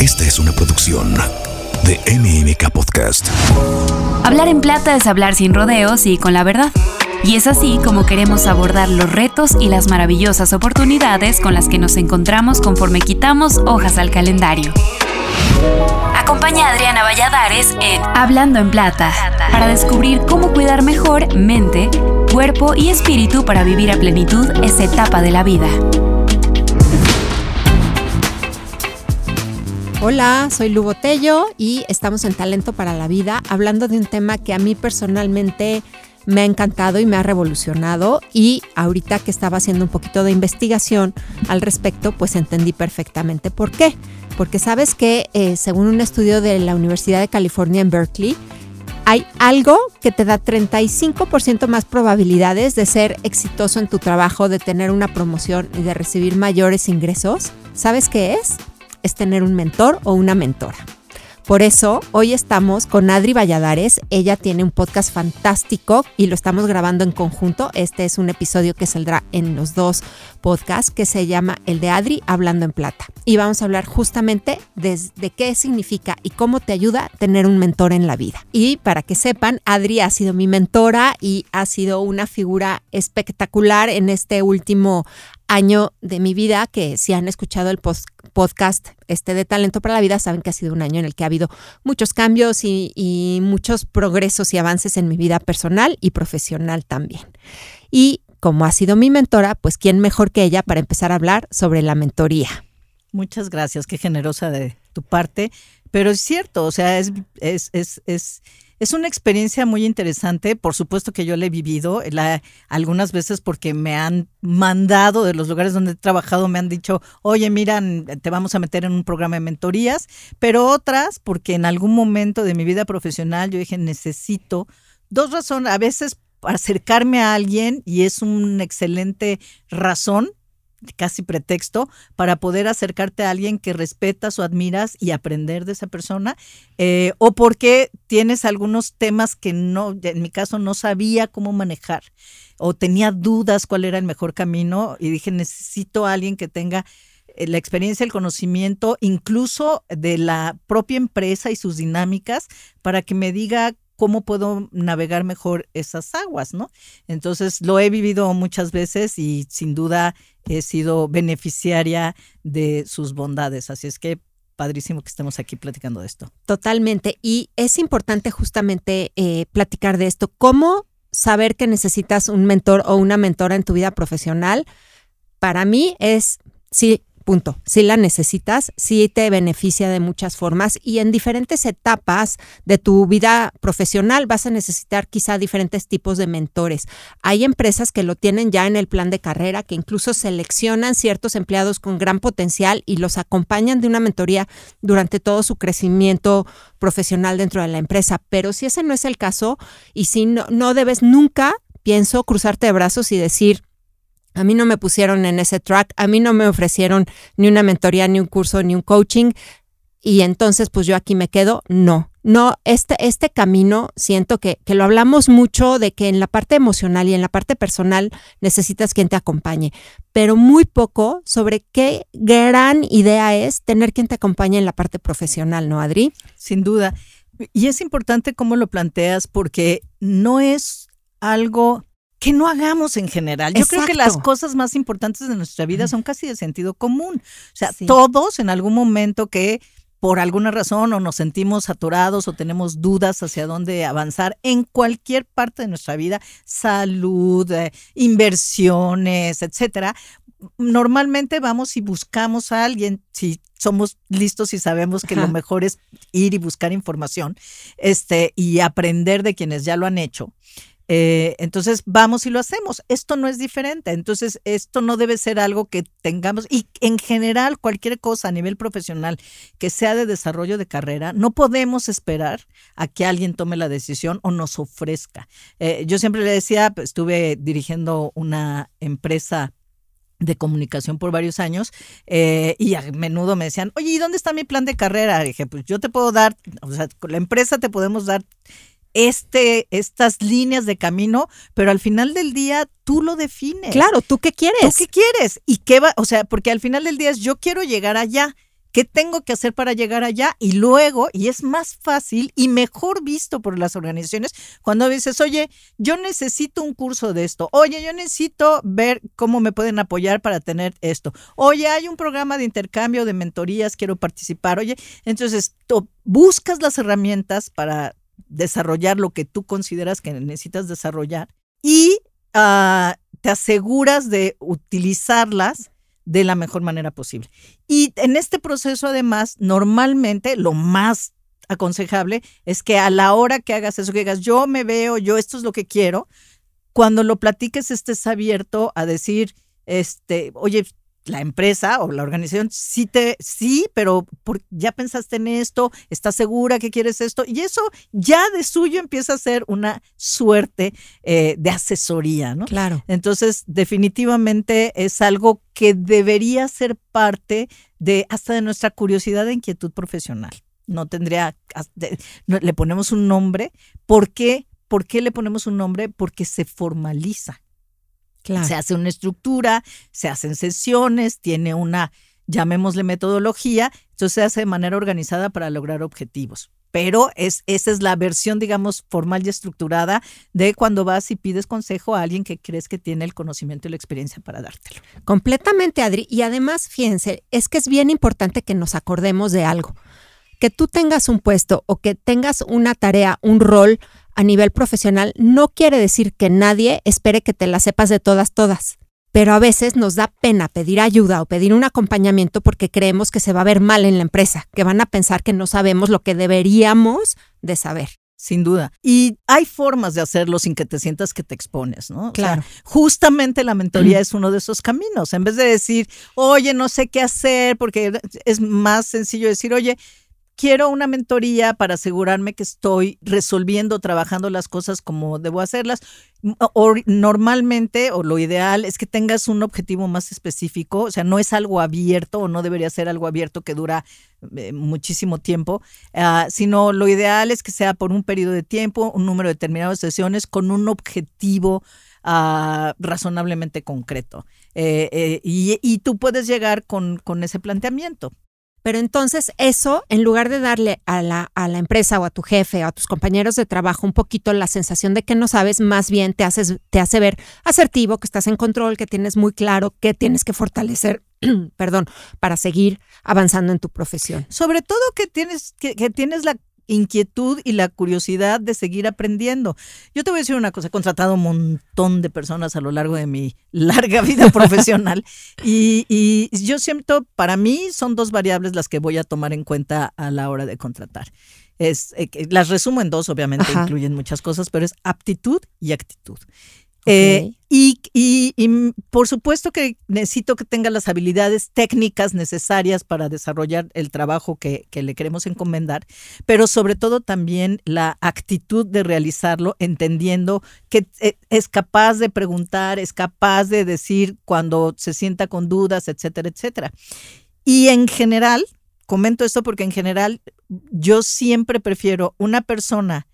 Esta es una producción de MMK Podcast. Hablar en plata es hablar sin rodeos y con la verdad. Y es así como queremos abordar los retos y las maravillosas oportunidades con las que nos encontramos conforme quitamos hojas al calendario. Acompaña a Adriana Valladares en Hablando en Plata para descubrir cómo cuidar mejor mente, cuerpo y espíritu para vivir a plenitud esta etapa de la vida. Hola, soy Lu Botello y estamos en Talento para la Vida hablando de un tema que a mí personalmente me ha encantado y me ha revolucionado y ahorita que estaba haciendo un poquito de investigación al respecto, pues entendí perfectamente por qué. Porque sabes que eh, según un estudio de la Universidad de California en Berkeley, hay algo que te da 35% más probabilidades de ser exitoso en tu trabajo, de tener una promoción y de recibir mayores ingresos. ¿Sabes qué es? Es tener un mentor o una mentora. Por eso hoy estamos con Adri Valladares. Ella tiene un podcast fantástico y lo estamos grabando en conjunto. Este es un episodio que saldrá en los dos podcasts que se llama El de Adri Hablando en Plata. Y vamos a hablar justamente de, qué significa y cómo te ayuda tener un mentor en la vida. Y para que sepan, Adri ha sido mi mentora y ha sido una figura espectacular en este último año de mi vida, que si han escuchado el podcast este de Talento para la Vida, saben que ha sido un año en el que ha habido muchos cambios y, muchos progresos y avances en mi vida personal y profesional también. Y como ha sido mi mentora, pues quién mejor que ella para empezar a hablar sobre la mentoría. Muchas gracias, qué generosa de tu parte, pero es cierto, o sea, es, es, es, es es una experiencia muy interesante, por supuesto que yo la he vivido, la, algunas veces porque me han mandado de los lugares donde he trabajado, me han dicho, oye, mira, te vamos a meter en un programa de mentorías, pero otras porque en algún momento de mi vida profesional yo dije, necesito dos razones, a veces acercarme a alguien y es una excelente razón casi pretexto para poder acercarte a alguien que respetas o admiras y aprender de esa persona, eh, o porque tienes algunos temas que no, en mi caso no sabía cómo manejar, o tenía dudas cuál era el mejor camino, y dije, necesito a alguien que tenga eh, la experiencia, el conocimiento, incluso de la propia empresa y sus dinámicas, para que me diga cómo puedo navegar mejor esas aguas, ¿no? Entonces lo he vivido muchas veces y sin duda he sido beneficiaria de sus bondades. Así es que padrísimo que estemos aquí platicando de esto. Totalmente. Y es importante justamente eh, platicar de esto. ¿Cómo saber que necesitas un mentor o una mentora en tu vida profesional? Para mí es, sí, Punto. Si la necesitas, si te beneficia de muchas formas y en diferentes etapas de tu vida profesional vas a necesitar quizá diferentes tipos de mentores. Hay empresas que lo tienen ya en el plan de carrera, que incluso seleccionan ciertos empleados con gran potencial y los acompañan de una mentoría durante todo su crecimiento profesional dentro de la empresa. Pero si ese no es el caso y si no, no debes nunca, pienso, cruzarte de brazos y decir, a mí no me pusieron en ese track, a mí no me ofrecieron ni una mentoría, ni un curso, ni un coaching. Y entonces, pues yo aquí me quedo. No, no, este, este camino siento que, que lo hablamos mucho de que en la parte emocional y en la parte personal necesitas quien te acompañe, pero muy poco sobre qué gran idea es tener quien te acompañe en la parte profesional, ¿no, Adri? Sin duda. Y es importante cómo lo planteas porque no es algo que no hagamos en general. Yo creo que las cosas más importantes de nuestra vida son casi de sentido común. O sea, todos en algún momento que por alguna razón o nos sentimos saturados o tenemos dudas hacia dónde avanzar en cualquier parte de nuestra vida, salud, eh, inversiones, etcétera, normalmente vamos y buscamos a alguien, si somos listos y sabemos que lo mejor es ir y buscar información, este, y aprender de quienes ya lo han hecho. Eh, entonces vamos y lo hacemos. Esto no es diferente. Entonces esto no debe ser algo que tengamos y en general cualquier cosa a nivel profesional que sea de desarrollo de carrera, no podemos esperar a que alguien tome la decisión o nos ofrezca. Eh, yo siempre le decía, pues, estuve dirigiendo una empresa de comunicación por varios años eh, y a menudo me decían, oye, ¿y dónde está mi plan de carrera? dije, pues yo te puedo dar, o sea, con la empresa te podemos dar este, estas líneas de camino, pero al final del día tú lo defines. Claro, ¿tú qué quieres? ¿Tú qué quieres? ¿Y qué va? O sea, porque al final del día es yo quiero llegar allá. ¿Qué tengo que hacer para llegar allá? Y luego, y es más fácil y mejor visto por las organizaciones cuando dices, oye, yo necesito un curso de esto, oye, yo necesito ver cómo me pueden apoyar para tener esto, oye, hay un programa de intercambio de mentorías, quiero participar, oye, entonces buscas las herramientas para desarrollar lo que tú consideras que necesitas desarrollar y ah, te aseguras de utilizarlas de la mejor manera posible. Y en este proceso, además, normalmente lo más aconsejable es que a la hora que hagas eso, que digas, yo me veo, yo esto es lo que quiero, cuando lo platiques estés abierto a decir, este, oye, la empresa o la organización sí te sí, pero ya pensaste en esto, estás segura que quieres esto y eso ya de suyo empieza a ser una suerte eh, de asesoría, ¿no? Claro. Entonces definitivamente es algo que debería ser parte de hasta de nuestra curiosidad e inquietud profesional. No tendría, le ponemos un nombre. ¿Por qué? ¿Por qué le ponemos un nombre? Porque se formaliza. Se hace una estructura, se hacen sesiones, tiene una, llamémosle metodología, entonces se hace de manera organizada para lograr objetivos. Pero es, esa es la versión, digamos, formal y estructurada de cuando vas y pides consejo a alguien que crees que tiene el conocimiento y la experiencia para dártelo. Completamente, Adri. Y además, fíjense, es que es bien importante que nos acordemos de algo. Que tú tengas un puesto o que tengas una tarea, un rol, a nivel profesional no quiere decir que nadie espere que te la sepas de todas, todas. Pero a veces nos da pena pedir ayuda o pedir un acompañamiento porque creemos que se va a ver mal en la empresa, que van a pensar que no sabemos lo que deberíamos de saber. Sin duda. Y hay formas de hacerlo sin que te sientas que te expones, ¿no? Claro. justamente la mentoría es uno de esos caminos. En vez de decir, oye, no sé qué hacer, porque es más sencillo decir, oye, quiero una mentoría para asegurarme que estoy resolviendo, trabajando las cosas como debo hacerlas. O, normalmente, o lo ideal, es que tengas un objetivo más específico, o sea, no es algo abierto o no debería ser algo abierto que dura eh, muchísimo tiempo, ah, sino lo ideal es que sea por un periodo de tiempo, un número determinado de sesiones con un objetivo ah, razonablemente concreto. Eh, eh, y, tú puedes llegar con ese planteamiento. Pero entonces eso, en lugar de darle a la, a la empresa o a tu jefe o a tus compañeros de trabajo un poquito la sensación de que no sabes, más bien te, haces, te hace ver asertivo, que estás en control, que tienes muy claro que tienes que fortalecer, perdón, para seguir avanzando en tu profesión. Sobre todo que tienes, que, que tienes la inquietud y la curiosidad de seguir aprendiendo. Yo te voy a decir una cosa, he contratado un montón de personas a lo largo de mi larga vida profesional y, y yo siento, para mí son dos variables las que voy a tomar en cuenta a la hora de contratar. Es, eh, las resumo en dos, obviamente incluyen muchas cosas, pero es aptitud y actitud. Eh, y, por supuesto que necesito que tenga las habilidades técnicas necesarias para desarrollar el trabajo que, que, le queremos encomendar, pero sobre todo también la actitud de realizarlo, entendiendo que eh, es capaz de preguntar, es capaz de decir cuando se sienta con dudas, etcétera, etcétera. Y en general, comento esto porque en general yo siempre prefiero una persona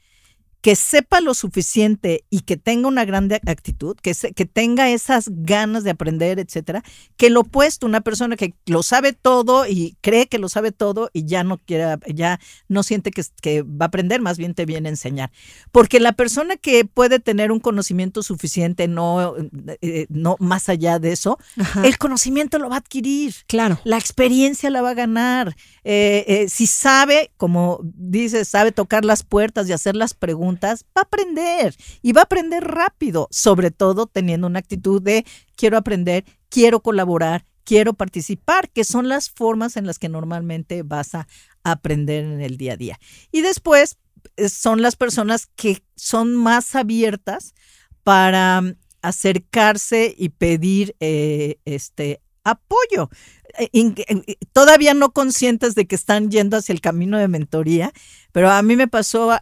que sepa lo suficiente y que tenga una gran actitud, que, que tenga esas ganas de aprender, etcétera, que lo opuesto, una persona que lo sabe todo y cree que lo sabe todo y ya no quiere, ya no siente que, que va a aprender, más bien te viene a enseñar. Porque la persona que puede tener un conocimiento suficiente, no, eh, no más allá de eso, el conocimiento lo va a adquirir. Claro. La experiencia la va a ganar. Eh, eh, si sabe, como dices, sabe tocar las puertas y hacer las preguntas, va a aprender y va a aprender rápido, sobre todo teniendo una actitud de quiero aprender, quiero colaborar, quiero participar, que son las formas en las que normalmente vas a aprender en el día a día. Y después eh, son las personas que son más abiertas para mm, acercarse y pedir eh, este apoyo. Eh, todavía no conscientes de que están yendo hacia el camino de mentoría, pero a mí me pasó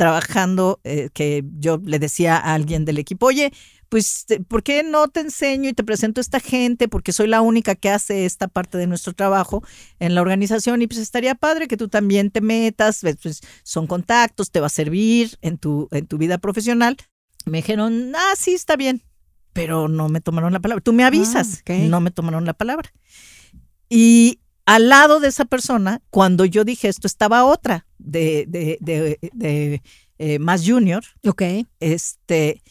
trabajando, eh, que yo le decía a alguien del equipo, oye, pues, ¿por qué no te enseño y te presento a esta gente? Porque soy la única que hace esta parte de nuestro trabajo en la organización y pues estaría padre que tú también te metas, pues son contactos, te va a servir en tu, en tu vida profesional. Me dijeron, ah, sí, está bien, pero no me tomaron la palabra. Tú me avisas, ah, no me tomaron la palabra. Y al lado de esa persona, cuando yo dije esto, estaba otra de, de, de, eh, más junior. Ok. Este,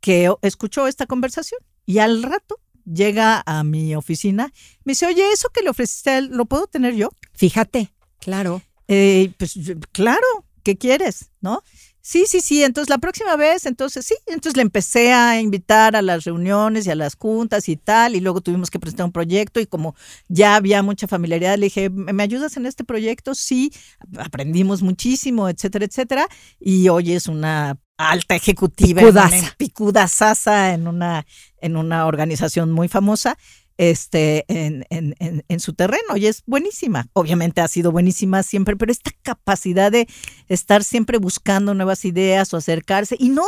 que escuchó esta conversación y al rato llega a mi oficina, me dice, oye, eso que le ofreciste a él, ¿lo puedo tener yo? Fíjate, claro. Eh, pues claro, ¿qué quieres? ¿No? Sí, sí, sí. Entonces la próxima vez, entonces sí. Entonces le empecé a invitar a las reuniones y a las juntas y tal. Y luego tuvimos que presentar un proyecto y como ya había mucha familiaridad, le dije, ¿me ayudas en este proyecto? Sí. Aprendimos muchísimo, etcétera, etcétera. Y hoy es una alta ejecutiva, picudaza en una, en una organización muy famosa este, en, en, en, su terreno y es buenísima. Obviamente ha sido buenísima siempre, pero esta capacidad de estar siempre buscando nuevas ideas o acercarse y no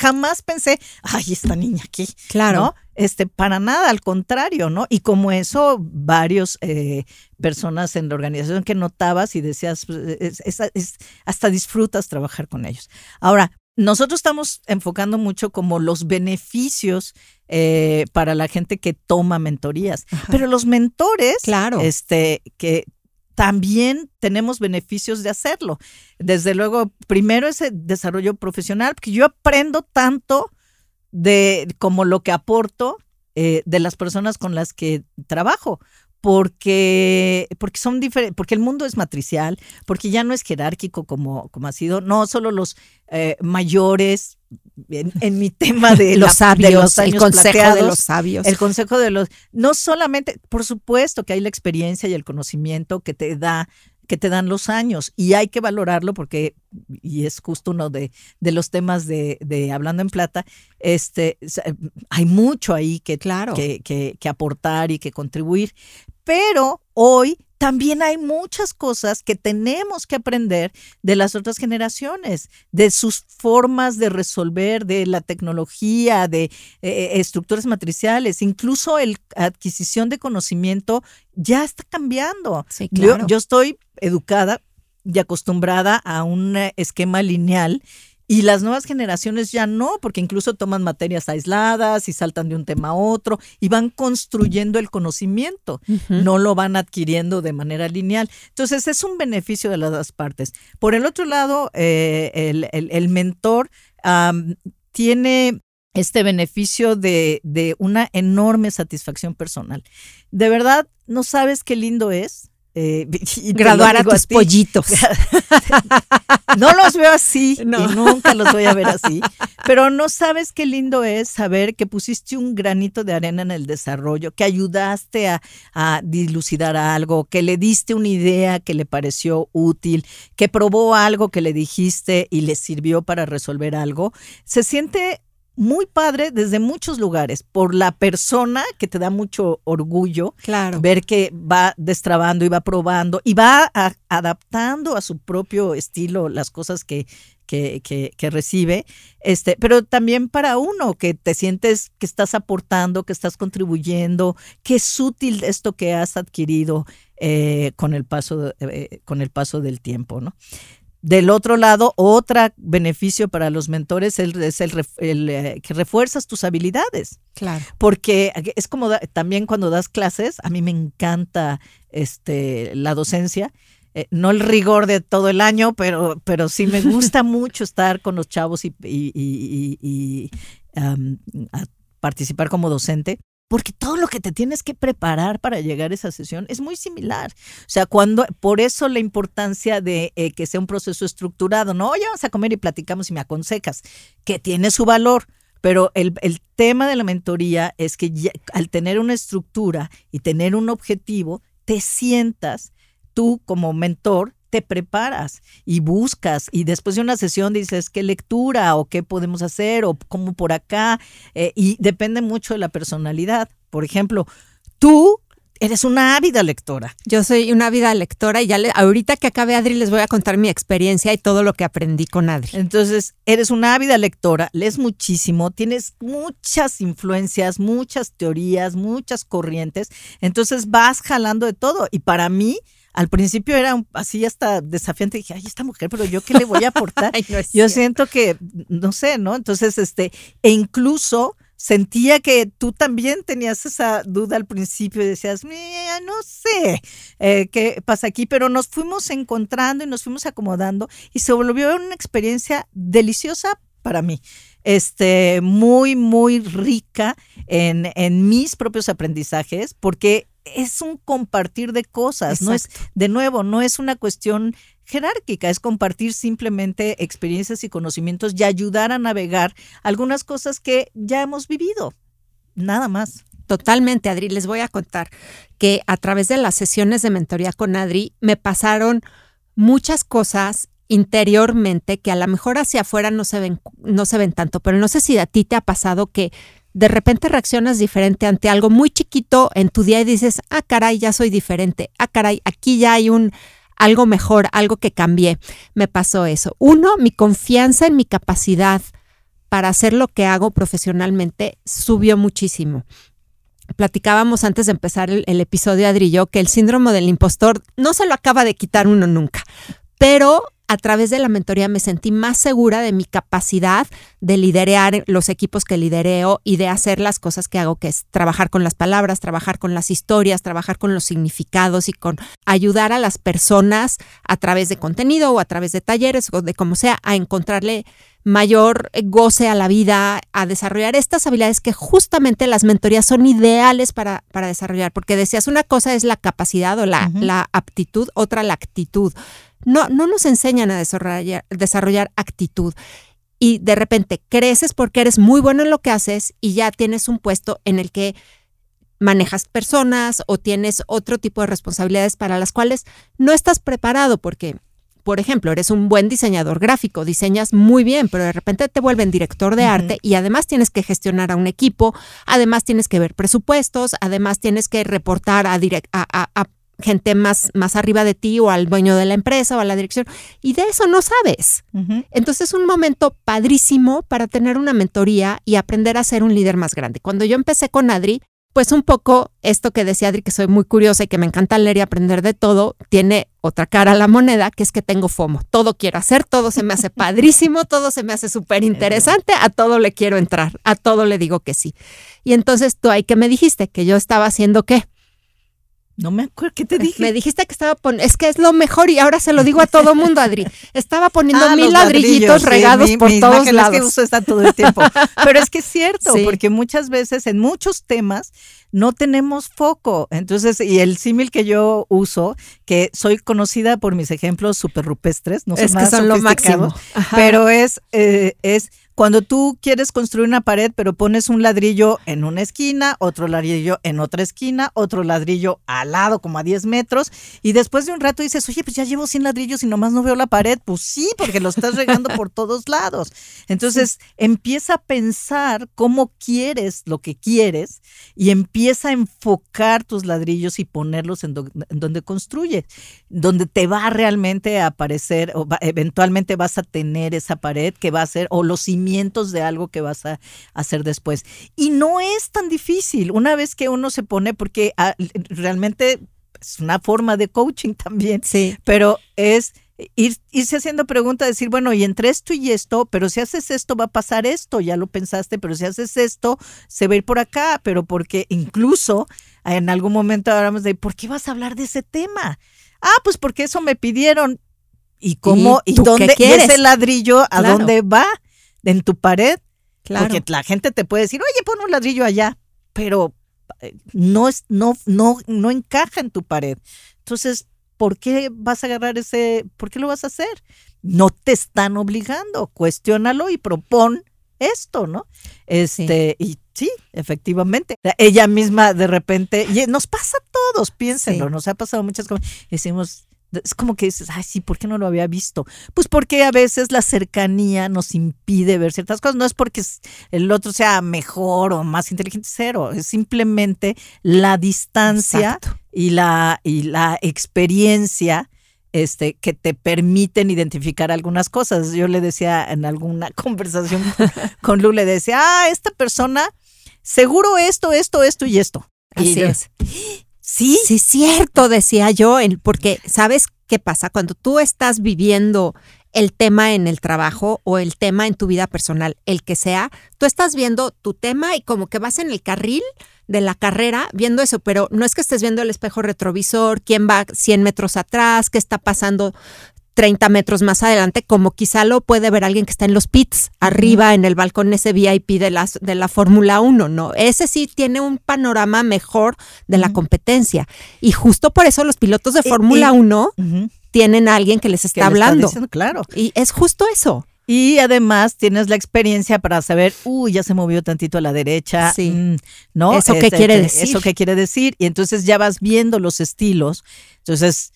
jamás pensé, ay, esta niña aquí. Claro. Este, para nada, al contrario, ¿no? Y como eso, varios eh, personas en la organización que notabas y decías, pues, hasta disfrutas trabajar con ellos. Ahora, nosotros estamos enfocando mucho como los beneficios eh, para la gente que toma mentorías, pero los mentores, claro. este, que también tenemos beneficios de hacerlo. Desde luego, primero ese desarrollo profesional, porque yo aprendo tanto de como lo que aporto eh, de las personas con las que trabajo porque, porque son diferentes, porque el mundo es matricial, porque ya no es jerárquico como, como ha sido, no solo los eh, mayores, en, mi tema de los sabios, el consejo de los sabios. El consejo de los, no solamente, por supuesto que hay la experiencia y el conocimiento que te da que te dan los años y hay que valorarlo porque, y es justo uno de, de los temas de, de, Hablando en Plata, este, hay mucho ahí que, claro. que, que, que aportar y que contribuir, pero hoy también hay muchas cosas que tenemos que aprender de las otras generaciones, de sus formas de resolver, de la tecnología, de eh, eh, estructuras matriciales, incluso la adquisición de conocimiento ya está cambiando. yo estoy educada y acostumbrada a un esquema lineal y las nuevas generaciones ya no, porque incluso toman materias aisladas y saltan de un tema a otro y van construyendo el conocimiento, no lo van adquiriendo de manera lineal. Entonces es un beneficio de las dos partes. Por el otro lado, eh, el, mentor tiene este beneficio de, de una enorme satisfacción personal. De verdad, no sabes qué lindo es eh, graduar a tus pollitos. no los veo así y nunca los voy a ver así, pero no sabes qué lindo es saber que pusiste un granito de arena en el desarrollo, que ayudaste a, a dilucidar algo, que le diste una idea que le pareció útil, que probó algo que le dijiste y le sirvió para resolver algo. Se siente muy padre desde muchos lugares, por la persona que te da mucho orgullo, claro. ver que va destrabando y va probando y va adaptando a su propio estilo las cosas que, que, que, recibe, este, pero también para uno que te sientes que estás aportando, que estás contribuyendo, que es útil esto que has adquirido eh, con, el paso, eh, con el paso del tiempo, ¿no? Del otro lado, otro beneficio para los mentores es el, eh, que refuerzas tus habilidades. Claro. Porque es como también cuando das clases, a mí me encanta este, la docencia. Eh, no el rigor de todo el año, pero, pero sí me gusta mucho estar con los chavos y, y, participar como docente porque todo lo que te tienes que preparar para llegar a esa sesión es muy similar. O sea, cuando, por eso la importancia de eh, que sea un proceso estructurado, no, oye, vamos a comer y platicamos y me aconsejas, que tiene su valor. Pero el, el tema de la mentoría es que al tener una estructura y tener un objetivo, te sientas tú como mentor te preparas y buscas y después de una sesión dices qué lectura o qué podemos hacer o cómo por acá eh, y depende mucho de la personalidad. Por ejemplo, tú eres una ávida lectora. Yo soy una ávida lectora y ya le, ahorita que acabe Adri les voy a contar mi experiencia y todo lo que aprendí con Adri. Entonces, eres una ávida lectora, lees muchísimo, tienes muchas influencias, muchas teorías, muchas corrientes, entonces vas jalando de todo y para mí al principio era así hasta desafiante. Dije, ay, esta mujer, pero yo qué le voy a aportar. yo siento que, no sé, ¿no? Entonces, este, e incluso sentía que tú también tenías esa duda al principio y decías, no sé eh, qué pasa aquí, pero nos fuimos encontrando y nos fuimos acomodando y se volvió una experiencia deliciosa para mí. Este, muy, muy rica en, en mis propios aprendizajes, porque es un compartir de cosas, no es, de nuevo, no es una cuestión jerárquica, es compartir simplemente experiencias y conocimientos y ayudar a navegar algunas cosas que ya hemos vivido, nada más. Totalmente, Adri. Les voy a contar que a través de las sesiones de mentoría con Adri me pasaron muchas cosas interiormente que a lo mejor hacia afuera no se ven, no se ven tanto, pero no sé si a ti te ha pasado que de repente reaccionas diferente ante algo muy chiquito en tu día y dices, ah, caray, ya soy diferente, ah, caray, aquí ya hay un algo mejor, algo que cambié. Me pasó eso. Uno, mi confianza en mi capacidad para hacer lo que hago profesionalmente subió muchísimo. Platicábamos antes de empezar el, episodio, Adri y yo, que el síndrome del impostor no se lo acaba de quitar uno nunca, pero a través de la mentoría me sentí más segura de mi capacidad de liderar los equipos que lidereo y de hacer las cosas que hago, que es trabajar con las palabras, trabajar con las historias, trabajar con los significados y con ayudar a las personas a través de contenido o a través de talleres o de como sea a encontrarle mayor goce a la vida, a desarrollar estas habilidades que justamente las mentorías son ideales para, para desarrollar, porque decías, una cosa es la capacidad o la, la aptitud, otra la actitud no, no nos enseñan a desarrollar, desarrollar actitud. Y de repente creces porque eres muy bueno en lo que haces y ya tienes un puesto en el que manejas personas o tienes otro tipo de responsabilidades para las cuales no estás preparado porque, por ejemplo, eres un buen diseñador gráfico, diseñas muy bien, pero de repente te vuelven director de arte y además tienes que gestionar a un equipo, además tienes que ver presupuestos, además tienes que reportar a, a, a gente más, más arriba de ti o al dueño de la empresa o a la dirección. Y de eso no sabes. Entonces es un momento padrísimo para tener una mentoría y aprender a ser un líder más grande. Cuando yo empecé con Adri, pues un poco esto que decía Adri, que soy muy curiosa y que me encanta leer y aprender de todo, tiene otra cara a la moneda, que es que tengo FOMO. Todo quiero hacer, todo se me hace padrísimo, todo se me hace súper interesante, a todo le quiero entrar, a todo le digo que sí. Y entonces tú ahí que me dijiste que yo estaba haciendo qué? No me acuerdo, ¿qué te dije? Me dijiste que estaba poniendo, es que es lo mejor y ahora se lo digo a todo mundo, Adri. Estaba poniendo ah, mil ladrillitos regados por todos lados. que uso está todo el tiempo. Pero es que es cierto, porque muchas veces en muchos temas no tenemos foco. Entonces, y el símil que yo uso, que soy conocida por mis ejemplos súper rupestres, no sé es que son lo máximo. Pero es, eh, es cuando tú quieres construir una pared, pero pones un ladrillo en una esquina, otro ladrillo en otra esquina, otro ladrillo al lado, como a 10 metros, y después de un rato dices, oye, pues ya llevo 100 ladrillos y nomás no veo la pared. Pues sí, porque lo estás regando por todos lados. Entonces, empieza a pensar cómo quieres lo que quieres y empieza a enfocar tus ladrillos y ponerlos en, donde construyes, donde te va realmente a aparecer, o eventualmente vas a tener esa pared que va a ser, o los cimientos de algo que vas a hacer después. Y no es tan difícil una vez que uno se pone, porque ah, realmente es una forma de coaching también, sí. pero es ir, irse haciendo preguntas, decir, bueno, y entre esto y esto, pero si haces esto va a pasar esto, ya lo pensaste, pero si haces esto, se va a ir por acá, pero porque incluso en algún momento hablamos de, ¿por qué vas a hablar de ese tema? Ah, pues porque eso me pidieron. ¿Y cómo? ¿Y, dónde ese ladrillo? ¿A dónde va? En tu pared. Claro. Porque la gente te puede decir, oye, pon un ladrillo allá, pero eh, no, es, no, no, no encaja en tu pared. Entonces, ¿por qué vas a agarrar ese, por qué lo vas a hacer? No te están obligando, cuestiónalo y propon esto, ¿no? Este, y sí, efectivamente. Ella misma de repente, y nos pasa a todos, piénsenlo, nos ha pasado muchas cosas. Decimos, es como que dices, ay, sí, ¿por qué no lo había visto? Pues porque a veces la cercanía nos impide ver ciertas cosas. No es porque el otro sea mejor o más inteligente, cero. Es simplemente la distancia y la, y la experiencia este, que te permiten identificar algunas cosas. Yo le decía en alguna conversación con Lu, le decía, ah, esta persona, seguro esto, esto, esto y esto. Así es. Sí, sí, es cierto, decía yo, porque ¿sabes qué pasa? Cuando tú estás viviendo el tema en el trabajo o el tema en tu vida personal, el que sea, tú estás viendo tu tema y como que vas en el carril de la carrera viendo eso, pero no es que estés viendo el espejo retrovisor, quién va 100 metros atrás, qué está pasando 30 metros más adelante, como quizá lo puede ver alguien que está en los pits, arriba en el balcón ese VIP de, las, de la Fórmula 1, ¿no? Ese sí tiene un panorama mejor de la competencia. Y justo por eso los pilotos de Fórmula 1 tienen a alguien que les está hablando. claro. Y es justo eso. Y además tienes la experiencia para saber, uy, ya se movió tantito a la derecha, sí. Mm, ¿no? ¿Eso qué Este, quiere este, decir? Eso qué quiere decir. Y entonces ya vas viendo los estilos. Entonces,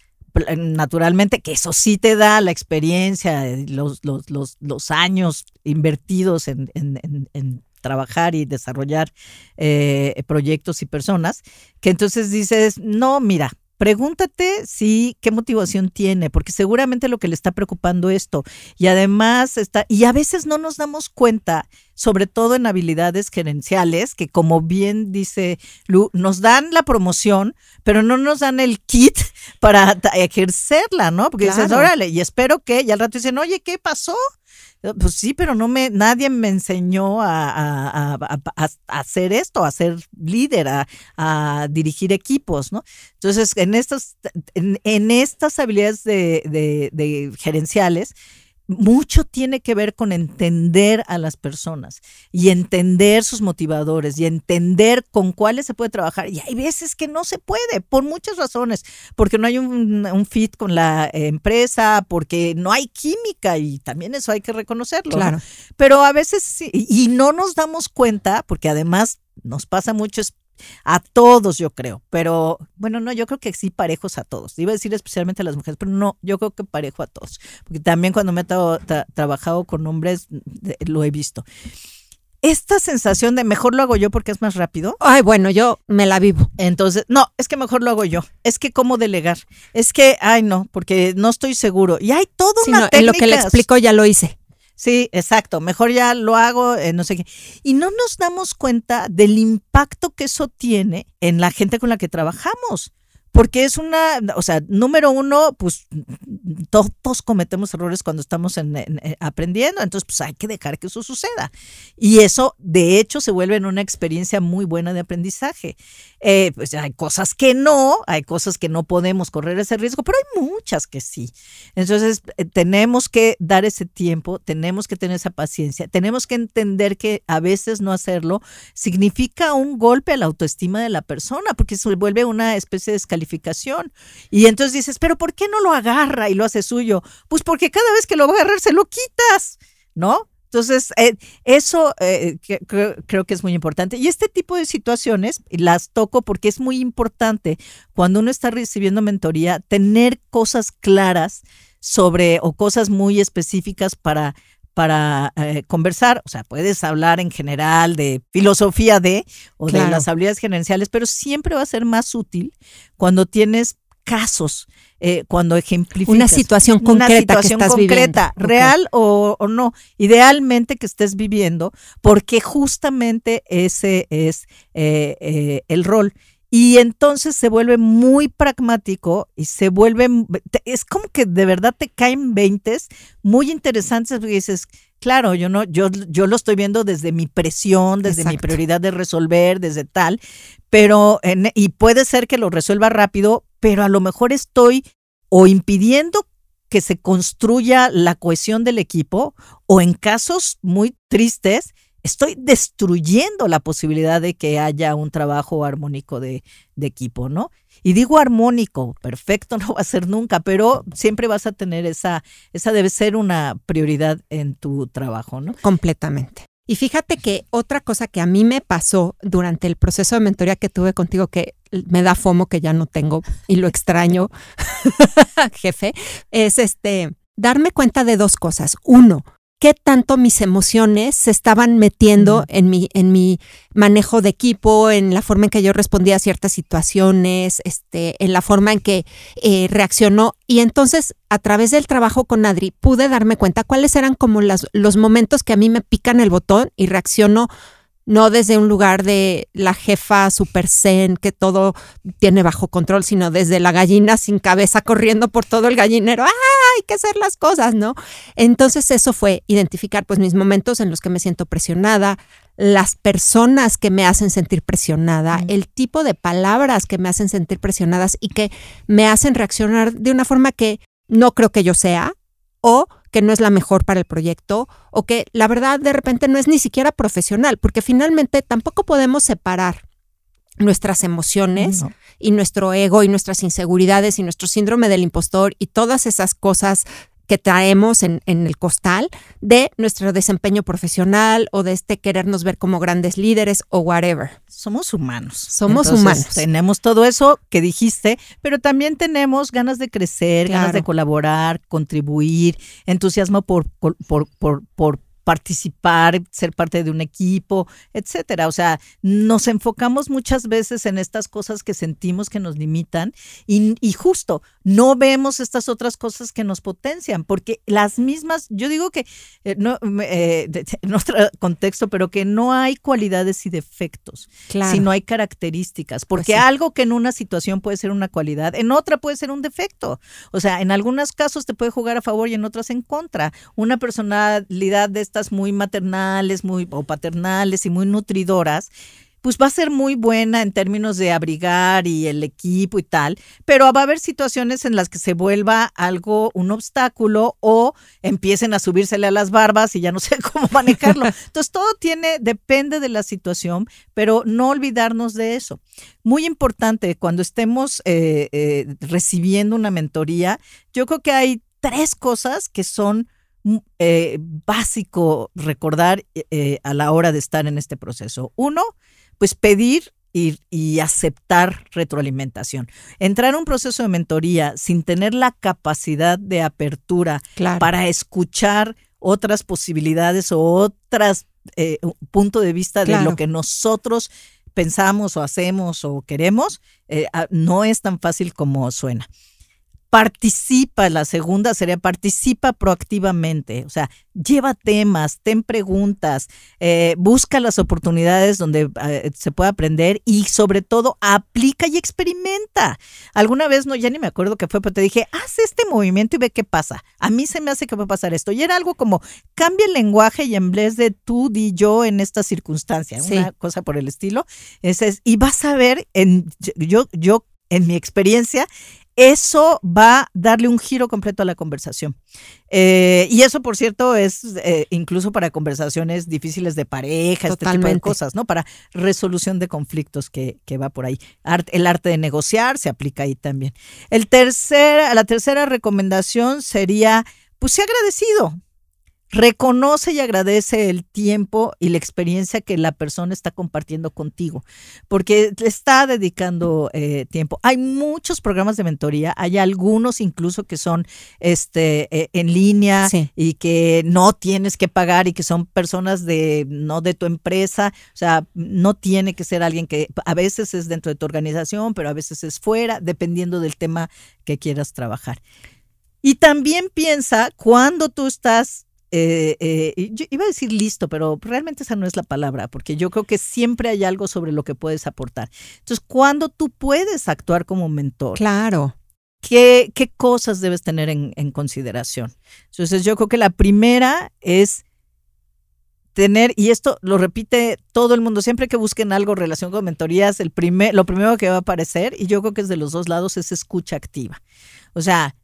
naturalmente, que eso sí te da la experiencia, eh, los, los, los, los años invertidos en, en- en- en trabajar y desarrollar eh, proyectos y personas, que entonces dices, no, mira, pregúntate si qué motivación tiene, porque seguramente lo que le está preocupando esto. Y además está, y a veces no nos damos cuenta, sobre todo en habilidades gerenciales, que como bien dice Lu, nos dan la promoción, pero no nos dan el kit para ejercerla, ¿no? Porque dices, órale, y espero que, y al rato dicen, oye, ¿qué pasó? Pues sí, pero no me, nadie me enseñó a, a- a- hacer esto, a ser líder, a, dirigir equipos, ¿no? Entonces, en estas, en, estas habilidades de, de- de gerenciales, mucho tiene que ver con entender a las personas y entender sus motivadores y entender con cuáles se puede trabajar. Y hay veces que no se puede, por muchas razones, porque no hay un, un fit con la empresa, porque no hay química y también eso hay que reconocerlo. ¿no? Claro. Pero a veces sí, y no nos damos cuenta, porque además nos pasa mucho es a todos, yo creo, pero bueno, no, yo creo que sí parejos a todos. Iba a decir especialmente a las mujeres, pero no, yo creo que parejo a todos, porque también cuando me he tra- tra- trabajado con hombres de- lo he visto. Esta sensación de mejor lo hago yo porque es más rápido. Ay, bueno, yo me la vivo. Entonces, no, es que mejor lo hago yo. Es que cómo delegar. Es que, ay, no, porque no estoy seguro. Y hay todo Sí, una no, en lo que le explico ya lo hice. Sí, exacto. Mejor ya lo hago, eh, no sé qué. Y no nos damos cuenta del impacto que eso tiene en la gente con la que trabajamos. Porque es una, o sea, número uno, pues todos cometemos errores cuando estamos en- aprendiendo, entonces pues hay que dejar que eso suceda. Y eso, de hecho, se vuelve en una experiencia muy buena de aprendizaje. Eh, pues hay cosas que no, hay cosas que no podemos correr ese riesgo, pero hay muchas que sí. Entonces, eh, tenemos que dar ese tiempo, tenemos que tener esa paciencia, tenemos que entender que a veces no hacerlo significa un golpe a la autoestima de la persona, porque se vuelve una especie de Y entonces dices, pero ¿por qué no lo agarra y lo hace suyo? Pues porque cada vez que lo va a agarrar se lo quitas, ¿no? Entonces, eh, eso eh, creo que es muy importante. Y este tipo de situaciones las toco porque es muy importante cuando uno está recibiendo mentoría, tener cosas claras sobre o cosas muy específicas para para eh, conversar, o sea, puedes hablar en general de filosofía de o de las habilidades gerenciales, pero siempre va a ser más útil cuando tienes casos, eh, cuando ejemplificas Una situación una concreta situación que estás concreta, viviendo. Real o, o no, idealmente que estés viviendo, porque justamente ese es eh, eh, el rol. Y entonces se vuelve muy pragmático y se vuelve, es como que de verdad te caen veintes muy interesantes porque dices, claro, yo no, yo, yo lo estoy viendo desde mi presión, desde mi prioridad de resolver, desde tal, pero, en- y puede ser que lo resuelva rápido, pero a lo mejor estoy o impidiendo que se construya la cohesión del equipo o en casos muy tristes, estoy destruyendo la posibilidad de que haya un trabajo armónico de, de equipo, ¿no? Y digo armónico, perfecto no va a ser nunca, pero siempre vas a tener esa, esa debe ser una prioridad en tu trabajo, ¿no? Completamente. Y fíjate que otra cosa que a mí me pasó durante el proceso de mentoría que tuve contigo, que me da fomo que ya no tengo y lo extraño, jefe, es este darme cuenta de dos cosas. Uno, qué tanto mis emociones se estaban metiendo en mi, en mi manejo de equipo, en la forma en que yo respondía a ciertas situaciones, este, en la forma en que eh, reaccionó. Y entonces, a través del trabajo con Adri, pude darme cuenta cuáles eran como las, los momentos que a mí me pican el botón y reacciono no desde un lugar de la jefa super zen que todo tiene bajo control, sino desde la gallina sin cabeza corriendo por todo el gallinero. ¡Ah! Hay que hacer las cosas, ¿no? Entonces eso fue identificar pues mis momentos en los que me siento presionada, las personas que me hacen sentir presionada, el tipo de palabras que me hacen sentir presionadas y que me hacen reaccionar de una forma que no creo que yo sea o que no es la mejor para el proyecto o que la verdad de repente no es ni siquiera profesional, porque finalmente tampoco podemos separar nuestras emociones y nuestro ego y nuestras inseguridades y nuestro síndrome del impostor y todas esas cosas que traemos en, el costal de nuestro desempeño profesional o de este querernos ver como grandes líderes o whatever. Somos humanos. Somos humanos. Tenemos todo eso que dijiste, pero también tenemos ganas de crecer, ganas de colaborar, contribuir, entusiasmo por, por, por, por, por participar, ser parte de un equipo, etcétera. O sea, nos enfocamos muchas veces en estas cosas que sentimos que nos limitan y, justo no vemos estas otras cosas que nos potencian, porque las mismas, yo digo que, eh, no, eh, en otro contexto, pero que no hay cualidades y defectos, sino hay características, pues porque algo que en una situación puede ser una cualidad, en otra puede ser un defecto. O sea, en algunos casos te puede jugar a favor y en otras en contra. Una personalidad de esta muy maternales, muy o paternales y muy nutridoras, pues va a ser muy buena en términos de abrigar y el equipo y tal, pero va a haber situaciones en las que se vuelva algo, un obstáculo o empiecen a subírsele a las barbas y ya no sé cómo manejarlo. Entonces todo tiene, depende de la situación, pero no olvidarnos de eso. Muy importante, cuando estemos eh, eh, recibiendo una mentoría, yo creo que hay tres cosas que son eh, básico recordar eh, eh, a la hora de estar en este proceso. Uno, pues pedir y, aceptar retroalimentación. Entrar a un proceso de mentoría sin tener la capacidad de apertura para escuchar otras posibilidades o otras eh, punto de vista de lo que nosotros pensamos o hacemos o queremos, no es tan fácil como suena participa, la segunda sería participa proactivamente, o sea, lleva temas, ten preguntas, eh, busca las oportunidades donde eh, se pueda aprender y sobre todo aplica y experimenta. Alguna vez, no, ya ni me acuerdo qué fue, pero te dije, haz este movimiento y ve qué pasa. A mí se me hace que va a pasar esto. Y era algo como, cambia el lenguaje y en vez de tú, di yo en esta circunstancia, una cosa por el estilo. Ese es, y vas a ver, en, yo, yo en mi experiencia, eso va a darle un giro completo a la conversación. Eh, y eso, por cierto, es eh, incluso para conversaciones difíciles de pareja, este tipo de cosas, ¿no? Para resolución de conflictos que, que va por ahí. el arte de negociar se aplica ahí también. El tercer, la tercera recomendación sería, pues, sea agradecido reconoce y agradece el tiempo y la experiencia que la persona está compartiendo contigo, porque le está dedicando eh, tiempo. Hay muchos programas de mentoría, hay algunos incluso que son este, eh, en línea y que no tienes que pagar y que son personas de no de tu empresa, o sea, no tiene que ser alguien que a veces es dentro de tu organización, pero a veces es fuera, dependiendo del tema que quieras trabajar. Y también piensa cuando tú estás eh, eh, yo iba a decir listo, pero realmente esa no es la palabra, porque yo creo que siempre hay algo sobre lo que puedes aportar. Entonces, ¿cuándo tú puedes actuar como mentor? Claro. ¿Qué, qué cosas debes tener en, en consideración? Entonces, yo creo que la primera es tener, y esto lo repite todo el mundo, siempre que busquen algo en relación con mentorías, el primer, lo primero que va a aparecer, y yo creo que es de los dos lados, es escucha activa. O sea,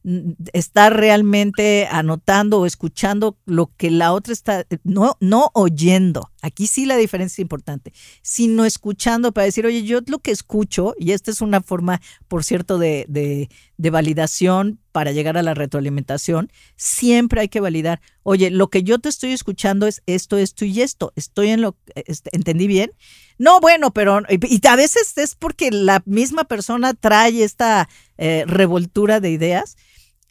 estar realmente anotando o escuchando lo que la otra está, no, no oyendo. Aquí sí la diferencia es importante, sino escuchando para decir, oye, yo lo que escucho, y esta es una forma, por cierto, de, de, de validación para llegar a la retroalimentación, siempre hay que validar, oye, lo que yo te estoy escuchando es esto, esto y esto. Estoy en lo, este, ¿entendí bien? No, bueno, pero y a veces es porque la misma persona trae esta eh, revoltura de ideas.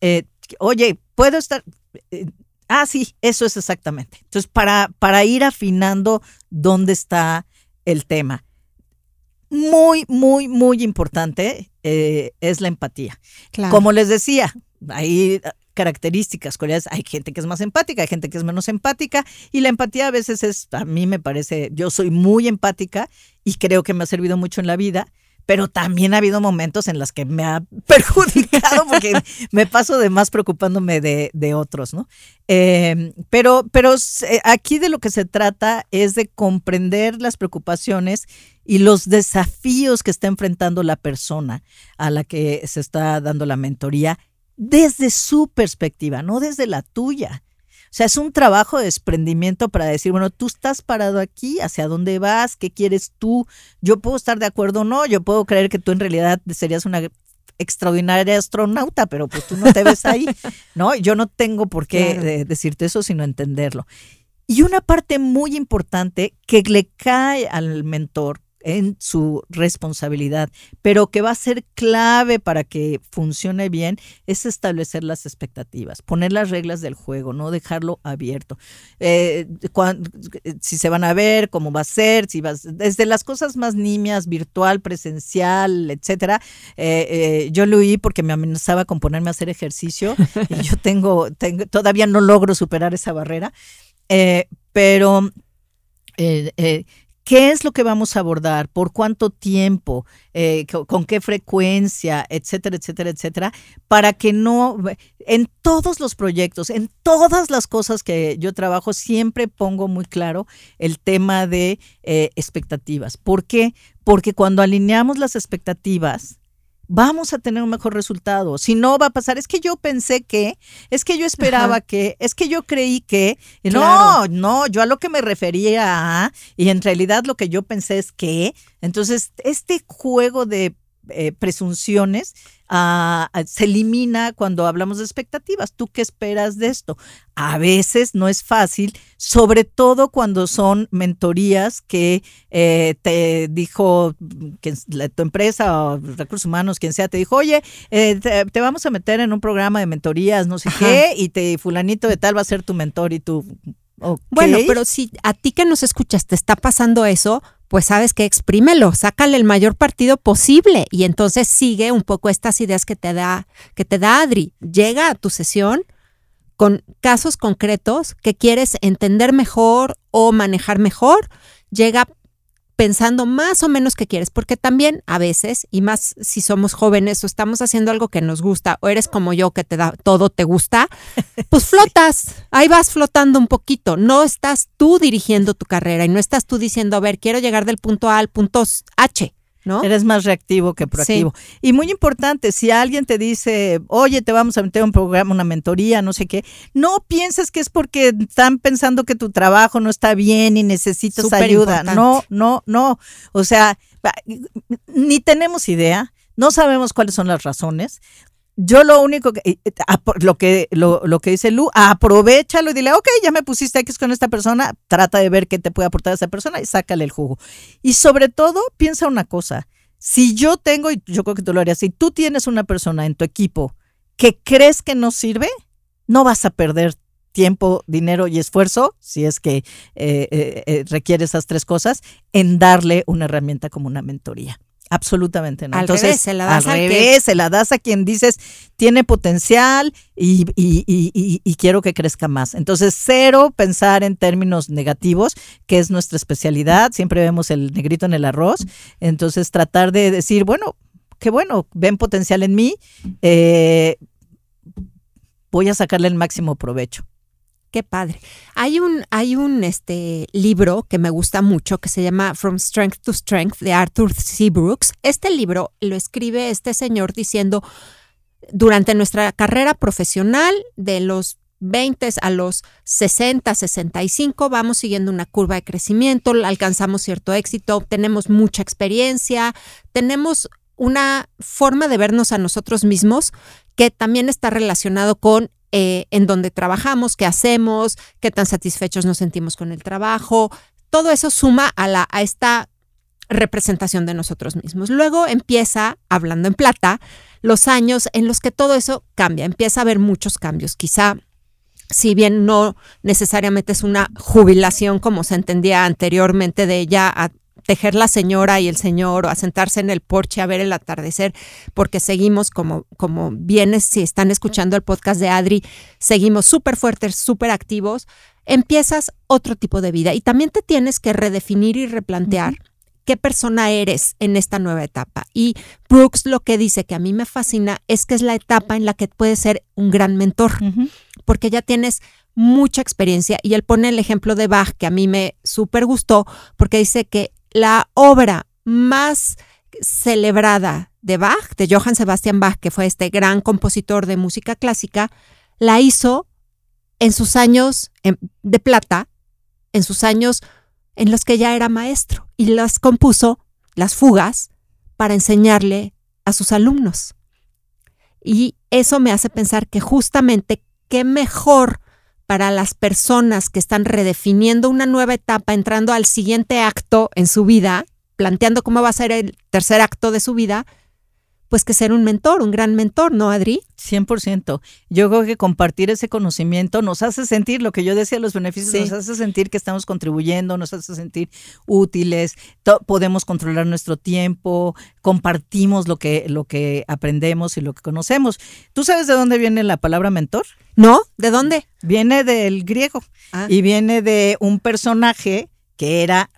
Eh, oye, puedo estar. Eh, ah, sí, eso es exactamente. Entonces, para, para ir afinando dónde está el tema. Muy, muy, muy importante es la empatía. Como les decía, ahí características, cualidades. Hay gente que es más empática, hay gente que es menos empática y la empatía a veces es, a mí me parece, yo soy muy empática y creo que me ha servido mucho en la vida pero también ha habido momentos en los que me ha perjudicado porque me paso de más preocupándome de, otros, ¿no? Em, pero, pero aquí de lo que se trata es de comprender las preocupaciones y los desafíos que está enfrentando la persona a la que se está dando la mentoría desde su perspectiva, no desde la tuya. O sea, es un trabajo de desprendimiento para decir, bueno, tú estás parado aquí, hacia dónde vas, qué quieres tú. Yo puedo estar de acuerdo o no, yo puedo creer que tú en realidad serías una extraordinaria astronauta, pero pues tú no te ves ahí, ¿no? Yo no tengo por qué decirte eso, sino entenderlo. Y una parte muy importante que le cae al mentor en su responsabilidad, pero que va a ser clave para que funcione bien es establecer las expectativas, poner las reglas del juego, no dejarlo abierto. Eh, si se van a ver, cómo va a ser, si vas, desde las cosas más nimias, virtual, presencial, etcétera. Eh, eh, yo lo oí porque me amenazaba con ponerme a hacer ejercicio y yo tengo, tengo todavía no logro superar esa barrera, pero ¿Qué es lo que vamos a abordar? ¿Por cuánto tiempo? Eh, ¿Con qué frecuencia? Etcétera, etcétera, etcétera. Para que no, en todos los proyectos, en todas las cosas que yo trabajo, siempre pongo muy claro el tema de eh, expectativas. ¿Por qué? Porque cuando alineamos las expectativas, vamos a tener un mejor resultado. Si no va a pasar, es que yo pensé que, es que yo esperaba que, es que yo creí que, no, no, yo a lo que me refería y en realidad lo que yo pensé es que, entonces este juego de eh, presunciones ah, ah, se elimina cuando hablamos de expectativas. ¿Tú qué esperas de esto? A veces no es fácil, sobre todo cuando son mentorías que eh, te dijo que tu empresa o recursos humanos, quien sea, te dijo, oye, eh, te, vamos a meter en un programa de mentorías, no sé qué, y te fulanito de tal va a ser tu mentor y tú... Bueno, pero si a ti que nos escuchas te está pasando eso, pues sabes que exprímelo, sácale el mayor partido posible. Y entonces sigue un poco estas ideas que te da que te da Adri. Llega a tu sesión con casos concretos que quieres entender mejor o manejar mejor, llega pensando más o menos qué quieres, porque también a veces, y más si somos jóvenes o estamos haciendo algo que nos gusta, o eres como yo que te da todo te gusta, pues flotas, ahí vas flotando un poquito, no estás tú dirigiendo tu carrera y no estás tú diciendo, a ver, quiero llegar del punto A al punto H. ¿No? Eres más reactivo que proactivo. Y muy importante, si alguien te dice, oye, te vamos a meter un programa, una mentoría, no sé qué, no pienses que es porque están pensando que tu trabajo no está bien y necesitas ayuda. No, no, no. O sea, ni tenemos idea, no sabemos cuáles son las razones. Yo lo único que, eh, lo que, lo, lo, que dice Lu, aprovechalo y dile, ok, ya me pusiste X con esta persona, trata de ver qué te puede aportar esa persona y sácale el jugo. Y sobre todo, piensa una cosa, si yo tengo, y yo creo que tú lo harías, si tú tienes una persona en tu equipo que crees que no sirve, no vas a perder tiempo, dinero y esfuerzo, si es que eh, eh, requiere esas tres cosas, en darle una herramienta como una mentoría. Absolutamente no. Al Entonces, revés, se la das al revés, se la das a quien dices tiene potencial y, y, quiero que crezca más. Entonces, cero pensar en términos negativos, que es nuestra especialidad. Siempre vemos el negrito en el arroz. Entonces, tratar de decir, bueno, qué bueno, ven potencial en mí, eh, voy a sacarle el máximo provecho. Qué padre. Hay un, hay un este, libro que me gusta mucho que se llama From Strength to Strength de Arthur C. Brooks. Este libro lo escribe este señor diciendo, durante nuestra carrera profesional, de los 20 a los 60, 65, vamos siguiendo una curva de crecimiento, alcanzamos cierto éxito, tenemos mucha experiencia, tenemos una forma de vernos a nosotros mismos que también está relacionado con eh, en donde trabajamos, qué hacemos, qué tan satisfechos nos sentimos con el trabajo. Todo eso suma a, la, a esta representación de nosotros mismos. Luego empieza, hablando en plata, los años en los que todo eso cambia, empieza a haber muchos cambios. Quizá, si bien no necesariamente es una jubilación como se entendía anteriormente de ya tejer la señora y el señor o a sentarse en el porche a ver el atardecer, porque seguimos como, como vienes, si están escuchando el podcast de Adri, seguimos súper fuertes, súper activos, empiezas otro tipo de vida y también te tienes que redefinir y replantear. qué persona eres en esta nueva etapa. Y Brooks lo que dice que a mí me fascina es que es la etapa en la que puedes ser un gran mentor, porque ya tienes mucha experiencia y él pone el ejemplo de Bach que a mí me súper gustó porque dice que la obra más celebrada de Bach, de Johann Sebastian Bach, que fue este gran compositor de música clásica, la hizo en sus años de plata, en sus años en los que ya era maestro, y las compuso, las fugas, para enseñarle a sus alumnos. Y eso me hace pensar que justamente qué mejor para las personas que están redefiniendo una nueva etapa, entrando al siguiente acto en su vida, planteando cómo va a ser el tercer acto de su vida, pues que ser un mentor, un gran mentor, ¿no, Adri? 100%. Yo creo que compartir ese conocimiento nos hace sentir, lo que yo decía, los beneficios, nos hace sentir que estamos contribuyendo, nos hace sentir útiles, podemos controlar nuestro tiempo, compartimos lo que, lo que aprendemos y lo que conocemos. ¿Tú sabes de dónde viene la palabra mentor? No, ¿de dónde? Viene del griego ah. y viene de un personaje que era,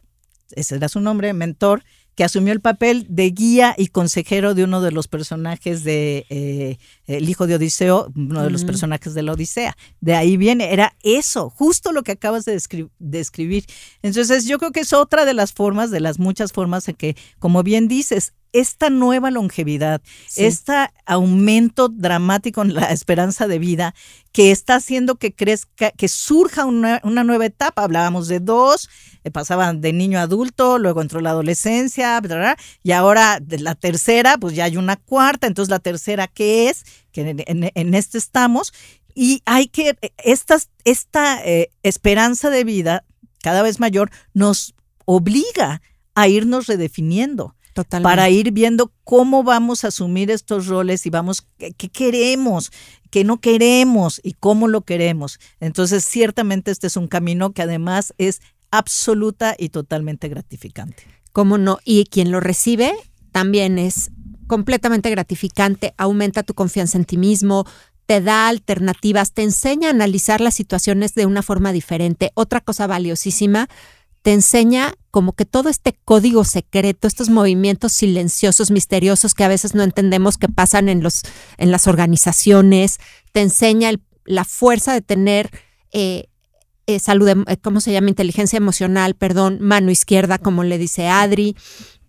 ese era su nombre, mentor, que asumió el papel de guía y consejero de uno de los personajes de eh, El hijo de Odiseo, uno de los personajes de la Odisea. De ahí viene, era eso, justo lo que acabas de, describir. Entonces yo creo que es otra de las formas, de las muchas formas en que, como bien dices, esta nueva longevidad, este aumento dramático en la esperanza de vida que está haciendo que crezca, que surja una, nueva etapa. Hablábamos de dos, eh, pasaban de niño a adulto, luego entró la adolescencia, y ahora de la tercera, pues ya hay una cuarta, entonces la tercera, ¿qué es? Que en, este estamos. Y hay que, esta, esta eh, esperanza de vida cada vez mayor nos obliga a irnos redefiniendo para ir viendo cómo vamos a asumir estos roles y vamos, qué, queremos, qué no queremos y cómo lo queremos. Entonces, ciertamente este es un camino que además es absoluta y totalmente gratificante. ¿Cómo no? Y quien lo recibe también es completamente gratificante, aumenta tu confianza en ti mismo, te da alternativas, te enseña a analizar las situaciones de una forma diferente. Otra cosa valiosísima, te enseña como que todo este código secreto, estos movimientos silenciosos, misteriosos que a veces no entendemos que pasan en, los, en las organizaciones, te enseña la fuerza de tener eh, eh, salud, eh, ¿cómo se llama? Inteligencia emocional, perdón, mano izquierda, como le dice Adri.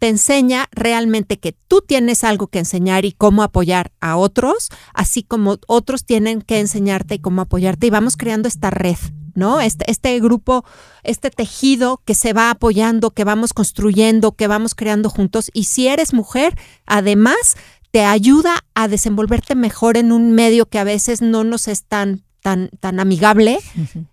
Te enseña realmente que tú tienes algo que enseñar y cómo apoyar a otros, así como otros tienen que enseñarte y cómo apoyarte. Y vamos creando esta red ¿no? Este, este grupo, este tejido que se va apoyando, que vamos construyendo, que vamos creando juntos. Y si eres mujer, además, te ayuda a desenvolverte mejor en un medio que a veces no nos es tan Tan, tan, amigable,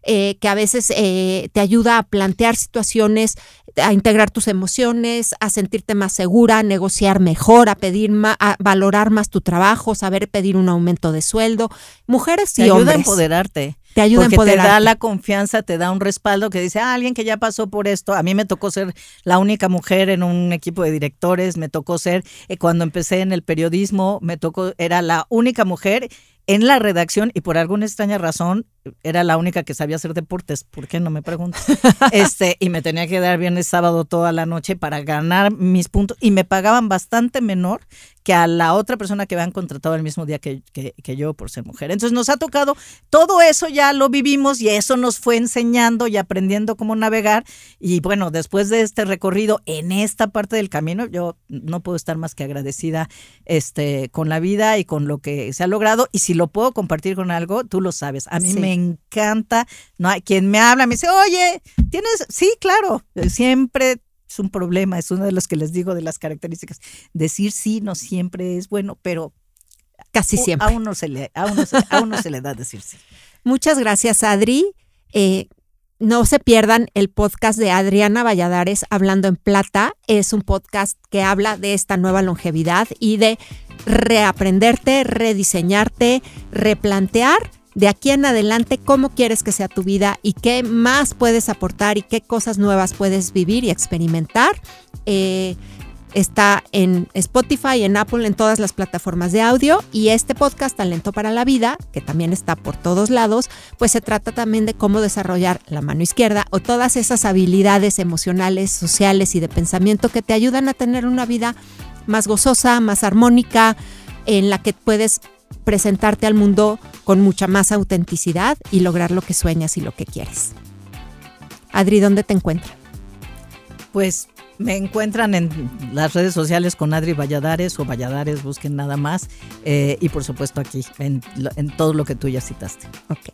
eh, que a veces eh, te ayuda a plantear situaciones, a integrar tus emociones, a sentirte más segura, a negociar mejor, a pedir más, a valorar más tu trabajo, saber pedir un aumento de sueldo. Mujeres y te ayuda a empoderarte. Te ayuda porque te da la confianza, te da un respaldo que dice, ah, alguien que ya pasó por esto. A mí me tocó ser la única mujer en un equipo de directores, me tocó ser, eh, cuando empecé en el periodismo, me tocó, era la única mujer en la redacción y por alguna extraña razón era la única que sabía hacer deportes, ¿por qué no me pregunto? Este, y me tenía que dar viernes sábado toda la noche para ganar mis puntos y me pagaban bastante menor que a la otra persona que habían contratado el mismo día que, que, yo por ser mujer. Entonces nos ha tocado, todo eso ya lo vivimos y eso nos fue enseñando y aprendiendo cómo navegar. Y bueno, después de este recorrido en esta parte del camino, yo no puedo estar más que agradecida este, con la vida y con lo que se ha logrado. Y si lo puedo compartir con algo, tú lo sabes. A mí me encanta, no hay quien me habla, me dice, oye, tienes, sí, claro, siempre es un problema, es uno de los que les digo de las características. Decir sí no siempre es bueno, pero casi siempre. A uno se le, a uno se, a uno se le da decir sí. Muchas gracias, Adri. Eh, no se pierdan el podcast de Adriana Valladares Hablando en Plata. Es un podcast que habla de esta nueva longevidad y de reaprenderte, rediseñarte, replantear de aquí en adelante cómo quieres que sea tu vida y qué más puedes aportar y qué cosas nuevas puedes vivir y experimentar eh, está en Spotify, en Apple, en todas las plataformas de audio. Y este podcast, Talento para la Vida, que también está por todos lados, pues se trata también de cómo desarrollar la mano izquierda o todas esas habilidades emocionales, sociales y de pensamiento que te ayudan a tener una vida más gozosa, más armónica, en la que puedes presentarte al mundo con mucha más autenticidad y lograr lo que sueñas y lo que quieres. Adri, ¿dónde te encuentras? Pues me encuentran en las redes sociales con Adri Valladares o Valladares, busquen nada más. Eh, y por supuesto aquí, en, todo lo que tú ya citaste.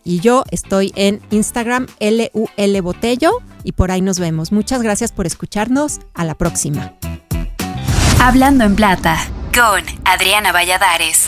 Y yo estoy en Instagram, LUL Botello, y por ahí nos vemos. Muchas gracias por escucharnos. A la próxima. Hablando en Plata, con Adriana Valladares.